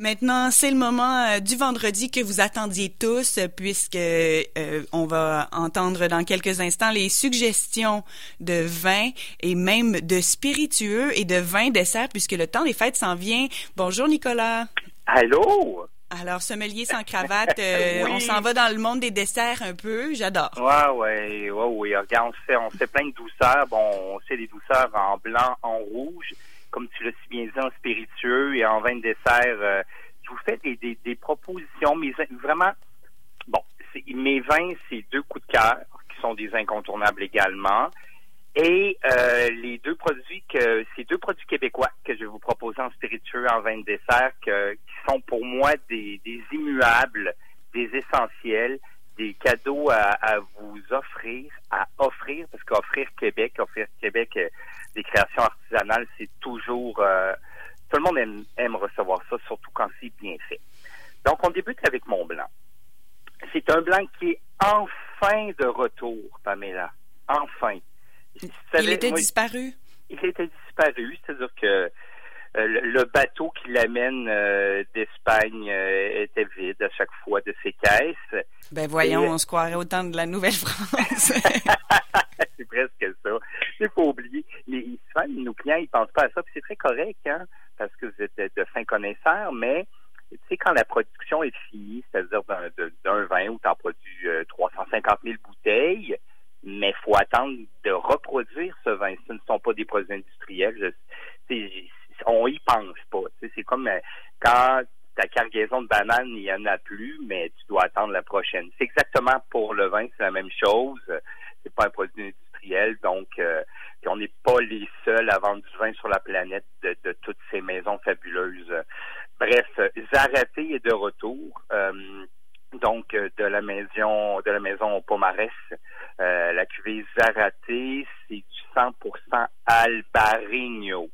Maintenant, c'est le moment euh, du vendredi que vous attendiez tous, euh, puisque euh, on va entendre dans quelques instants les suggestions de vin et même de spiritueux et de vin dessert, puisque le temps des fêtes s'en vient. Bonjour Nicolas. Allô? Alors, sommelier sans cravate, on s'en va dans le monde des desserts un peu. J'adore. Ouais, ouais, ouais, oui. Regarde, on fait, on fait plein de douceurs. Bon, on fait des douceurs en blanc, en rouge comme tu l'as si bien dit, en spiritueux et en vin de dessert. Euh, je vous fais des, propositions, mais vraiment, bon, mes vins, c'est deux coups de cœur qui sont des incontournables également. Et euh, les deux produits que ces deux produits québécois que je vais vous proposer en spiritueux, en vin de dessert, qui sont pour moi des, des immuables, des essentiels, des cadeaux à, vous offrir, à offrir, parce qu'offrir Québec, offrir Québec des créations artisanales, c'est toujours... Euh, tout le monde aime, aime recevoir ça, surtout quand c'est bien fait. Donc, on débute avec mon blanc. C'est un blanc qui est enfin de retour, Pamela. Enfin. il était disparu? Il était disparu, c'est-à-dire que euh, le, bateau qui l'amène euh, d'Espagne euh, était vide à chaque fois de ses caisses. Ben voyons, on se croirait autant de la Nouvelle-France. c'est presque ça. C'est pas oublier. Mais souvent, nos clients, ils pensent pas à ça, puis c'est très correct, hein, parce que vous êtes de, fins connaisseurs, mais tu sais, quand la production est finie, c'est-à-dire d'un vin où tu en produis 350 000 bouteilles, mais il faut attendre de reproduire ce vin. Ce ne sont pas des produits industriels. On y pense pas. C'est comme euh, quand ta cargaison de bananes, il y en a plus, mais tu dois attendre la prochaine. C'est exactement pour le vin, c'est la même chose. Pas un produit industriel, donc euh, on n'est pas les seuls à vendre du vin sur la planète de, toutes ces maisons fabuleuses. Bref, Zaraté est de retour. Euh, donc de la maison de la maison Pomarès, la cuvée Zaraté, c'est du 100% Albarino.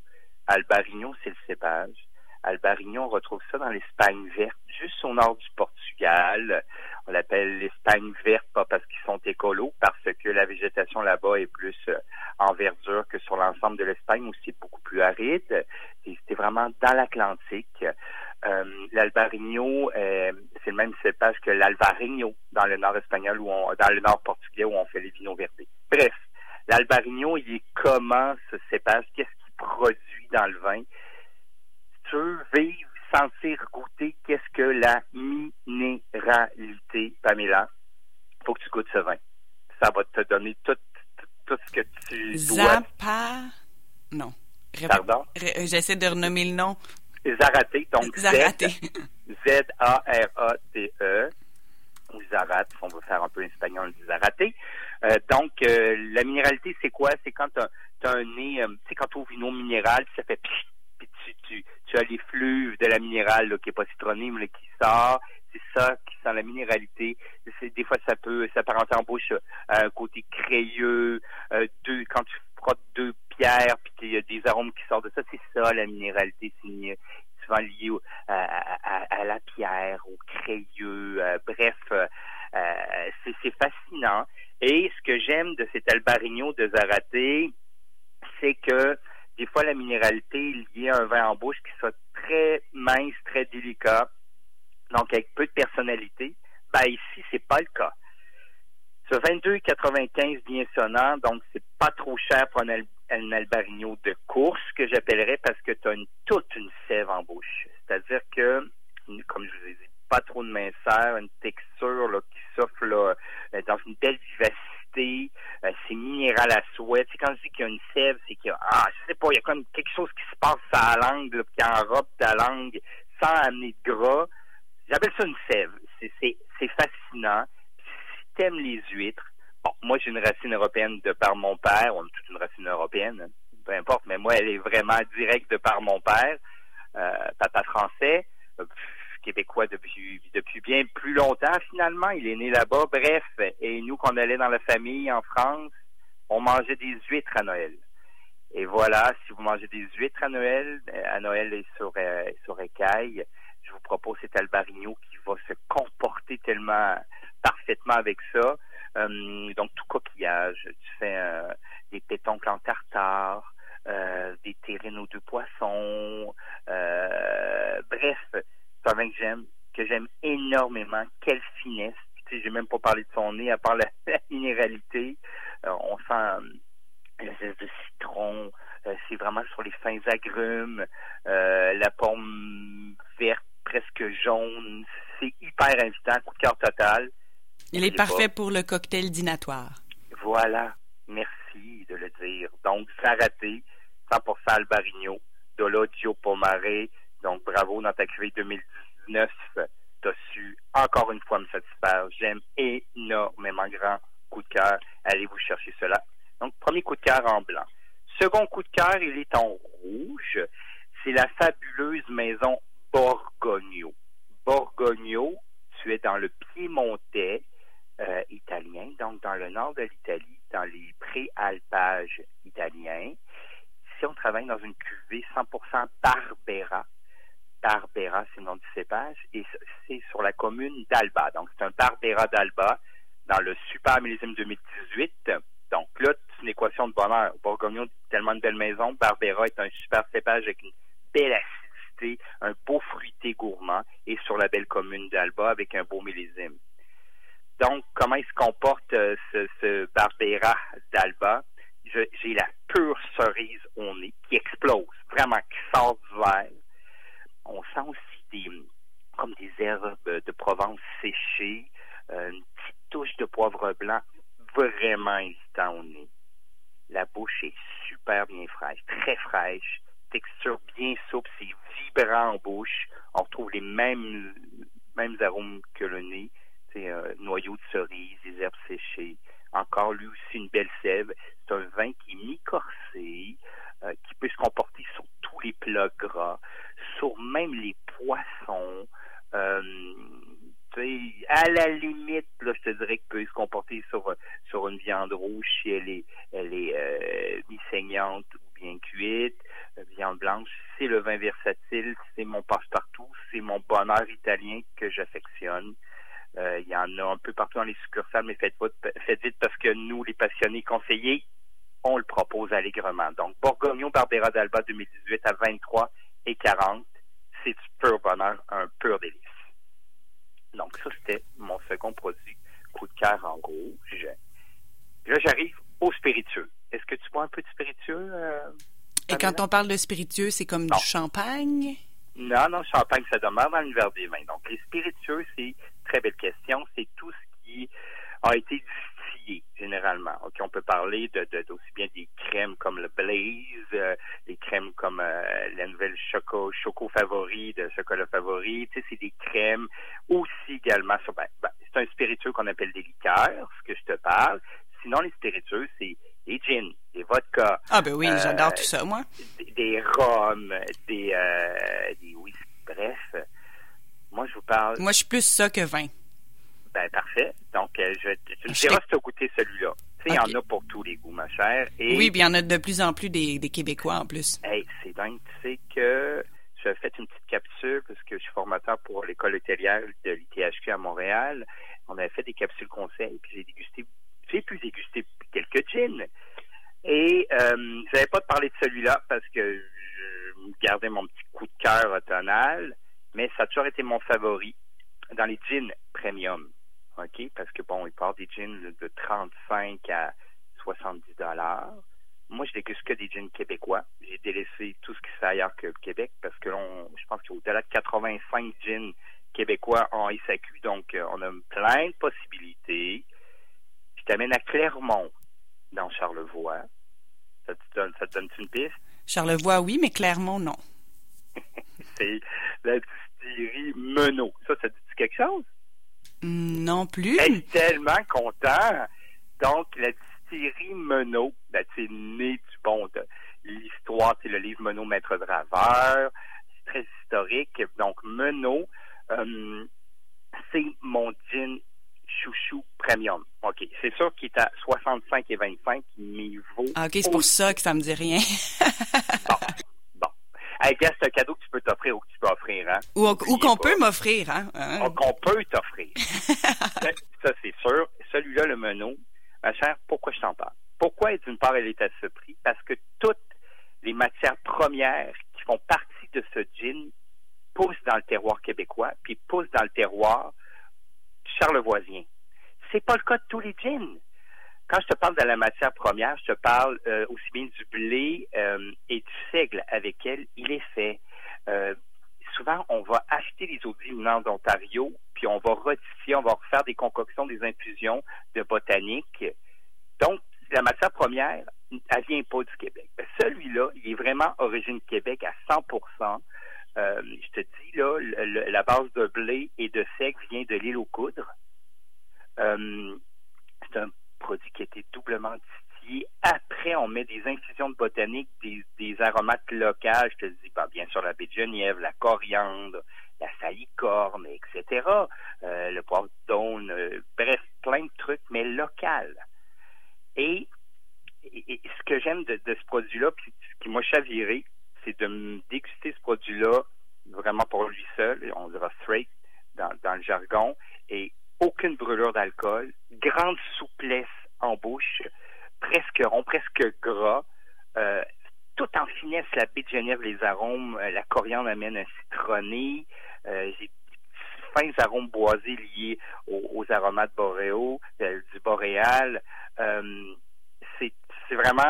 Albarignon, c'est le cépage. Albarignon, on retrouve ça dans l'Espagne verte, juste au nord du Portugal. On l'appelle l'Espagne verte, pas parce qu'ils sont écolos, parce que la végétation là-bas est plus euh, en verdure que sur l'ensemble de l'Espagne, où c'est beaucoup plus aride. C'était vraiment dans l'Atlantique. Euh, L'Albarigno, euh, c'est le même cépage que l'Alvarigno dans le nord espagnol dans le nord portugais où on fait les vinos verdés. Bref, l'Albarigno, il est comment ce cépage? Qu'est-ce produit dans le vin? tu veux vivre, sentir, goûter qu'est-ce que la minéralité, Pamela, faut que tu goûtes ce vin. Ça va te donner tout, tout, ce que tu dois. Zapa... Non. Pardon? J'essaie de renommer le nom. Zaraté, donc Zaraté. Z-A-R-A-T-E ou Zarat, on va faire un peu espagnol, Zaraté. Euh, donc, euh, la minéralité, c'est quoi? C'est quand tu as, un nez, euh, c'est quand tu ouvres une eau minérale, ça fait tu, tu, as les flux de la minérale qui est pas citronnée, mais qui sort. C'est ça qui sent la minéralité. Des fois, ça peut s'apparenter en bouche à un côté crayeux. deux, quand tu frottes deux pierres, puis qu'il y a des arômes qui sortent de ça, c'est ça la minéralité. C'est souvent lié à, la pierre, au crayeux. bref, c'est fascinant. Et ce que j'aime de cet Albarino de Zaraté, c'est que des fois la minéralité liée à un vin en bouche qui soit très mince, très délicat, donc avec peu de personnalité. Ben ici, c'est pas le cas. Ce 22,95 bien sonnant, donc c'est pas trop cher pour un, Albarino de course que j'appellerais parce que tu as toute une sève en bouche. C'est-à-dire que, comme je vous ai dit, pas trop de minceur, une texture là, qui s'offre dans une belle vivacité, euh, c'est minéral à souhait. C'est quand je dis qu'il y a une sève, c'est qu'il y a, ah, je sais pas, il y a comme quelque chose qui se passe à la langue, là, qui enrobe ta langue sans amener de gras. J'appelle ça une sève. C'est, fascinant. Si t'aimes les huîtres, bon, moi j'ai une racine européenne de par mon père, on a toute une racine européenne, peu importe, mais moi elle est vraiment directe de par mon père, euh, papa français québécois depuis depuis bien plus longtemps finalement. Il est né là-bas. Bref, et nous, quand on allait dans la famille en France, on mangeait des huîtres à Noël. Et voilà, si vous mangez des huîtres à Noël, à Noël et sur, euh, sur écaille, je vous propose cet albarigno qui va se comporter tellement parfaitement avec ça. Euh, donc, tout coquillage. Tu fais euh, des pétoncles en tartare, des terrines aux deux poissons. bref, un vin que j'aime, que j'aime énormément. Quelle finesse. Tu sais, j'ai même pas parlé de son nez, à part la, minéralité. Euh, on sent euh, l'espèce de citron. Euh, c'est vraiment sur les fins agrumes. la pomme verte, presque jaune. C'est hyper invitant. Il est parfait pour le cocktail dînatoire. Voilà. Merci de le dire. Donc, ça raté. 100% Albarino. Dologio Pomare. Donc, bravo dans ta cuvée 2019. Tu as su encore une fois me satisfaire. J'aime énormément grand coup de cœur. Allez vous chercher cela? Donc, premier coup de cœur en blanc. Second coup de cœur, il est en rouge. C'est la fabuleuse maison Borgogno. Borgogno, tu es dans le Piémontais euh, italien, donc dans le nord de l'Italie, dans les préalpages italiens. Ici, on travaille dans une cuvée 100% Barbera. Barbera, c'est le nom du cépage, et c'est sur la commune d'Alba. Donc, c'est un Barbera d'Alba dans le super millésime 2018. Donc là, c'est une équation de bonheur. Bourgogne, tellement de belles maisons. Barbera est un super cépage avec une belle un beau fruité gourmand, et sur la belle commune d'Alba avec un beau millésime. Donc, comment il se comporte euh, ce, ce Barbera d'Alba? J'ai la pure cerise au nez qui explose, vraiment, qui sort du verre. On sent aussi des, comme des herbes de Provence séchées, euh, une petite touche de poivre blanc vraiment hésitant au nez. La bouche est super bien fraîche, très fraîche, texture bien souple, c'est vibrant en bouche. On retrouve les mêmes, mêmes arômes que le nez, c'est un noyau de cerise, des herbes séchées. Encore lui aussi une belle sève. C'est un vin qui est mi-corsé, euh, qui peut se comporter sur tous les plats gras, sur même les poissons. Euh, à la limite, là, je te dirais qu'il peut se comporter sur, sur une viande rouge si elle est, elle est euh, mi-saignante ou bien cuite. viande blanche, c'est le versatile, c'est mon passe-partout, c'est mon bonheur italien que j'affectionne. Euh, il y en a un peu partout dans les succursales, mais faites faites vite parce que nous, les passionnés conseillers, on le propose allègrement. Donc, Borgogno Barbera d'Alba 2018 à 23 et 40, c'est du pur bonheur, un pur délice. Donc, ça, c'était mon second produit, coup de cœur en rouge. Là, j'arrive au spiritueux. Est-ce que tu bois un peu de spiritueux? Euh, et quand on parle de spiritueux, c'est comme du champagne? Non, non, champagne, ça demeure dans l'univers des vins. Donc, les spiritueux, c'est très belle question. C'est tout ce qui a été distillé, généralement. OK, on peut parler de, d'aussi bien des crèmes comme le Blaze, euh, des crèmes comme euh, la nouvelle Choco, Choco Favori de Chocolat Favori. Tu sais, c'est des crèmes aussi également. Ben, ben, c'est un spiritueux qu'on appelle des liqueurs, ce que je te parle. Sinon, les spiritueux, c'est des gins, des vodkas. Ah ben oui, j'adore tout ça, moi. Des, des rhums, des, euh, des whisky, bref. Moi, je vous parle. Moi, je suis plus ça que vin. Ben, parfait. Donc, euh, je, tu me diras si tu as goûté celui-là. Tu sais, il y en a pour tous les goûts, ma chère. Et... Oui, puis il y en a de plus en plus des, des Québécois en plus. Hey, c'est dingue. Tu sais que j'ai fait une petite capsule parce que je suis formateur pour l'école hôtelière de l'ITHQ à Montréal. On avait fait des capsules conseils, puis j'ai dégusté, j'ai pu déguster quelques gins. Et euh, je n'avais pas de parler de celui-là parce que je gardais mon petit coup de cœur automnal mais ça a toujours été mon favori dans les jeans premium. OK? Parce que bon, il part des jeans de 35 à 70 dollars. Moi, je déguste que des jeans québécois. J'ai délaissé tout ce qui se fait ailleurs que le Québec parce que je pense qu'il y a au-delà de 85 jeans québécois en SAQ. Donc, euh, on a plein de possibilités. Je t'amène à Clermont, dans Charlevoix. Ça te donne, ça te donne une piste? Charlevoix, oui, mais Clermont, non. c'est la distillerie Menot. Ça, ça te dit quelque chose? Non plus. Je suis tellement content. Donc, la distillerie Menot, ben, c'est né du bon de l'histoire, c'est le livre Menot Maître Draveur. C'est très historique. Donc, Menot, euh, c'est mon gin chouchou premium. C'est sûr qu'il est à 65 et 25, mais vaut. Ah, OK, c'est pour ça que ça me dit rien. bon. Hey, gars, c'est un cadeau que tu peux t'offrir ou que tu peux offrir, hein? Ou, qu'on peut m'offrir, hein? hein? Qu'on peut t'offrir. ça, c'est sûr. Celui-là, le Menot, ma chère, pourquoi je t'en parle? Pourquoi, d'une part, elle est à ce prix? Parce que toutes les matières premières qui font partie de ce gin pousse dans le terroir québécois, puis pousse dans le terroir charlevoisien. C'est pas le cas de tous les gins. Quand je te parle de la matière première, je te parle euh, aussi bien du blé euh, et du seigle avec lequel il est fait. Euh, souvent, on va acheter les eaux venant d'Ontario, puis on va retifier, on va refaire des concoctions, des infusions de botanique. Donc, la matière première, elle vient pas du Québec. Celui-là, il est vraiment origine Québec à 100% Je te dis, là, la base de blé et de seigle vient de l'île aux coudres. C'est un produit qui a été doublement distillé. Après, on met des infusions de botanique, des, aromates locaux. Je te dis, bien sûr, la baie de Genièvre, la coriandre, la salicorne, etc. Euh, le poivre d'aune, euh, bref, plein de trucs, mais local. Et, ce que j'aime de, ce produit-là, puis ce qui m'a chaviré, c'est de me déguster ce produit-là vraiment pour lui seul, on dira straight dans, dans le jargon, et aucune brûlure d'alcool, grande souplesse en bouche, presque rond, presque gras, euh, tout en finesse, la baie de Genève, les arômes, euh, la coriandre amène un citronné, euh, j'ai fins arômes boisés liés aux, aromates boréaux, du boréal. c'est vraiment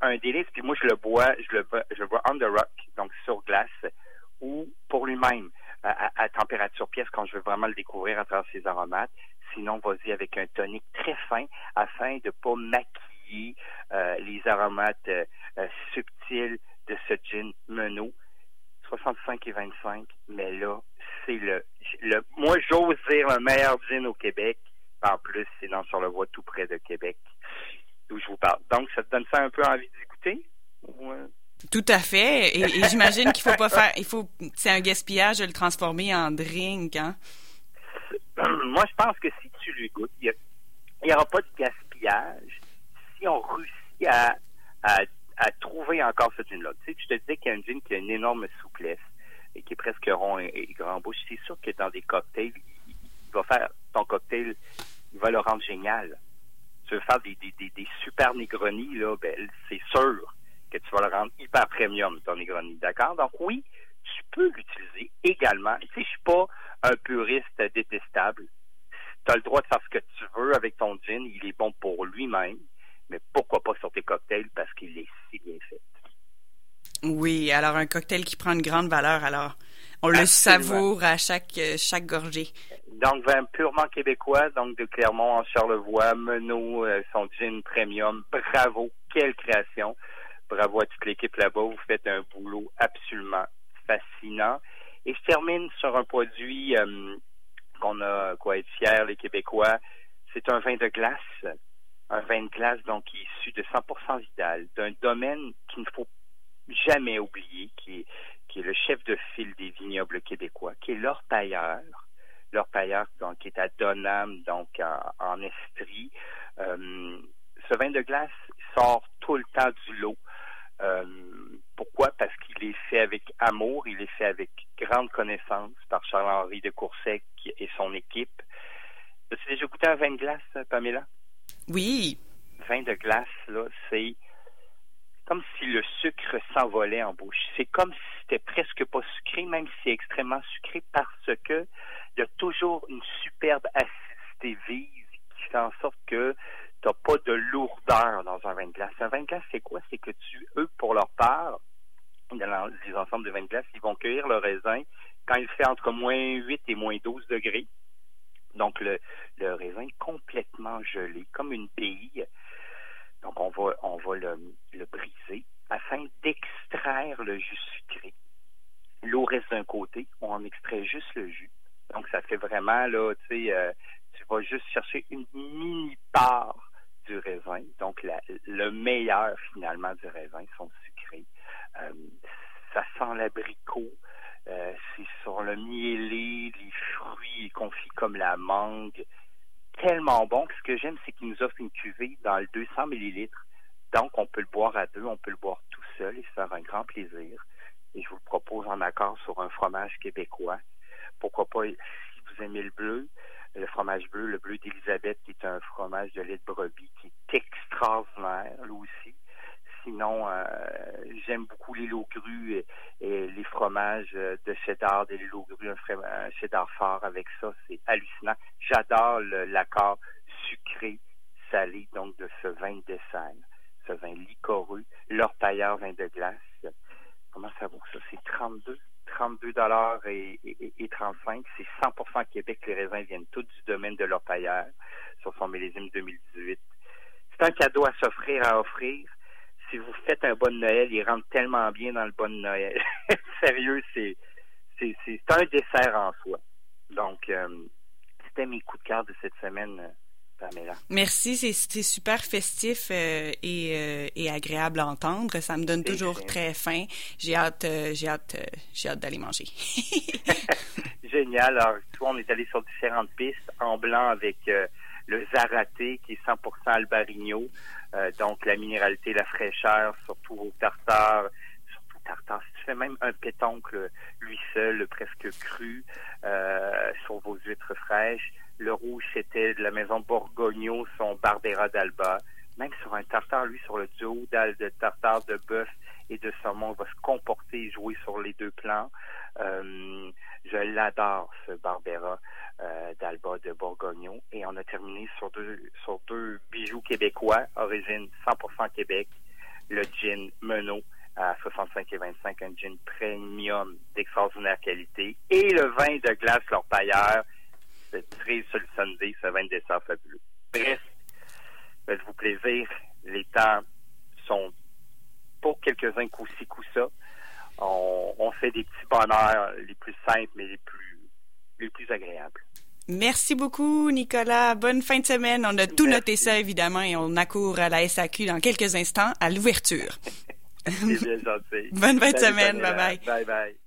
un, délice. Puis moi, je le bois, je le, je le bois on the rock, donc sur glace, ou pour lui-même à, température pièce quand je veux vraiment le découvrir à travers ses aromates. Sinon, vas-y avec un tonique très fin afin de pas maquiller euh, les aromates euh, euh, subtils de ce gin Menot. 65 et 25, mais là, c'est le, le moi j'ose dire le meilleur gin au Québec. En plus, c'est dans sur le voie tout près de Québec d'où je vous parle. Donc, ça te donne ça un peu envie d'écouter? Tout à fait. Et, j'imagine qu'il faut pas faire. Il faut. C'est un gaspillage de le transformer en drink, hein? Moi, je pense que si tu lui goûtes, il n'y aura pas de gaspillage si on réussit à, trouver encore ce gin-là. Tu sais, je te disais qu'il y a un gin qui a une énorme souplesse et qui est presque rond et, grand bouche. C'est sûr que dans des cocktails, il, va faire ton cocktail, il va le rendre génial. Tu veux faire des, super Negroni, là, ben, c'est sûr que tu vas le rendre hyper premium, ton Negroni. D'accord? Donc oui, tu peux l'utiliser également. Tu sais, je suis pas un puriste détestable. Tu as le droit de faire ce que tu veux avec ton gin, il est bon pour lui-même, mais pourquoi pas sur tes cocktails parce qu'il est si bien fait. Oui, alors un cocktail qui prend une grande valeur, alors on le savoure à chaque chaque gorgée. Donc vin purement québécois, donc de Clermont en Charlevoix, Menot, euh, son gin premium, bravo, quelle création. Bravo à toute l'équipe là-bas. Vous faites un boulot absolument fascinant. Et je termine sur un produit euh, qu'on a quoi être fiers, les Québécois. C'est un vin de glace. Un vin de glace, donc, issu de 100% Vidal, d'un domaine qu'il ne faut jamais oublier, qui est, qui est le chef de file des vignobles québécois, qui est l'orpailleur. L'orpailleur, donc, qui est à Donham, donc, en, Estrie. Euh, ce vin de glace sort tout le temps du lot. Euh, pourquoi? Parce qu'il est fait avec amour, il est fait avec grande connaissance par Charles-Henri de Coursec et son équipe. As-tu déjà goûté un vin de glace, Pamela? Oui. Vin de glace, là, c'est comme si le sucre s'envolait en bouche. C'est comme si c'était presque pas sucré, même si c'est extrêmement sucré, parce que il y a toujours une superbe acidité vive qui fait en sorte que t'as pas de lourdeur dans un vin de glace. Un vin de glace, c'est quoi? C'est que tu, eux, leur part, dans les ensembles de vin de glace, ils vont cueillir le raisin quand il fait entre moins 8 et moins 12 degrés. Donc, le, le raisin est complètement gelé, comme une bille. Donc, on va, on va le, le briser afin d'extraire le jus sucré. L'eau reste d'un côté, on extrait juste le jus. Donc, ça fait vraiment, là, tu sais, euh, tu vas juste chercher une mini part le meilleur finalement du raisin sont sucrés. Euh, ça sent l'abricot. Euh, c'est sur le mielé, les fruits confits comme la mangue. Tellement bon. Ce que j'aime, c'est qu'il nous offre une cuvée dans le 200 millilitres. Donc, on peut le boire à deux, on peut le boire tout seul et se faire un grand plaisir. Et je vous propose en accord sur un fromage québécois. Pourquoi pas, si vous aimez le bleu, le fromage bleu, le bleu d'Élisabeth, qui est un fromage de lait de brebis, qui est extraordinaire, lui aussi. Sinon, euh, j'aime beaucoup les lots crus et, les fromages fromage euh, de cheddar, des loups-gris, un, cheddar fort avec ça, c'est hallucinant. J'adore l'accord sucré, salé, donc de ce vin de dessert, ce vin licoreux, l'orpailleur vin de glace. Comment ça vaut ça? C'est 32 32 dollars et, 35. C'est 100% Québec. Les raisins viennent tous du domaine de l'orpailleur sur son millésime 2018. C'est un cadeau à s'offrir, à offrir si vous faites un bon Noël, il rentre tellement bien dans le bon Noël. Sérieux, c'est c'est un dessert en soi. Donc, euh, c'était mes coups de cœur de cette semaine. Euh, Pamela. Merci, c'est super festif euh, et, et, agréable à entendre. Ça me donne toujours très faim. J'ai hâte, j'ai hâte, j'ai hâte d'aller manger. Génial. Alors, vois, on est allé sur différentes pistes en blanc avec le zaraté qui est 100% albarigno. Euh, donc la minéralité, la fraîcheur, surtout au tartare, surtout tartare. Si tu fais même un pétoncle, lui seul, presque cru, euh, sur vos huîtres fraîches. Le rouge, c'était de la maison Borgogno, son Barbera d'Alba. Même sur un tartare, lui, sur le duo de tartare de bœuf et de saumon, va se comporter et jouer sur les deux plans. Euh, je l'adore, ce Barbera euh, d'Alba de Bourgogne. Et on a terminé sur deux, sur deux bijoux québécois, origine 100% Québec. Le gin Menot à 65 et 25, un gin premium d'extraordinaire qualité. Et le vin de glace, leur pailleur, c'est très sur ce vin de dessert fabuleux. Bref, faites-vous plaisir. Les temps sont pour quelques-uns coup-ci, coup-ça. On, on, fait des petits bonheurs les plus simples, mais les plus, les plus agréables. Merci beaucoup, Nicolas. Bonne fin de semaine. On a tout noté ça, évidemment, et on accourt à la SAQ dans quelques instants à l'ouverture. C'est bien gentil. Bonne fin de semaine. Bye bye. Bye bye.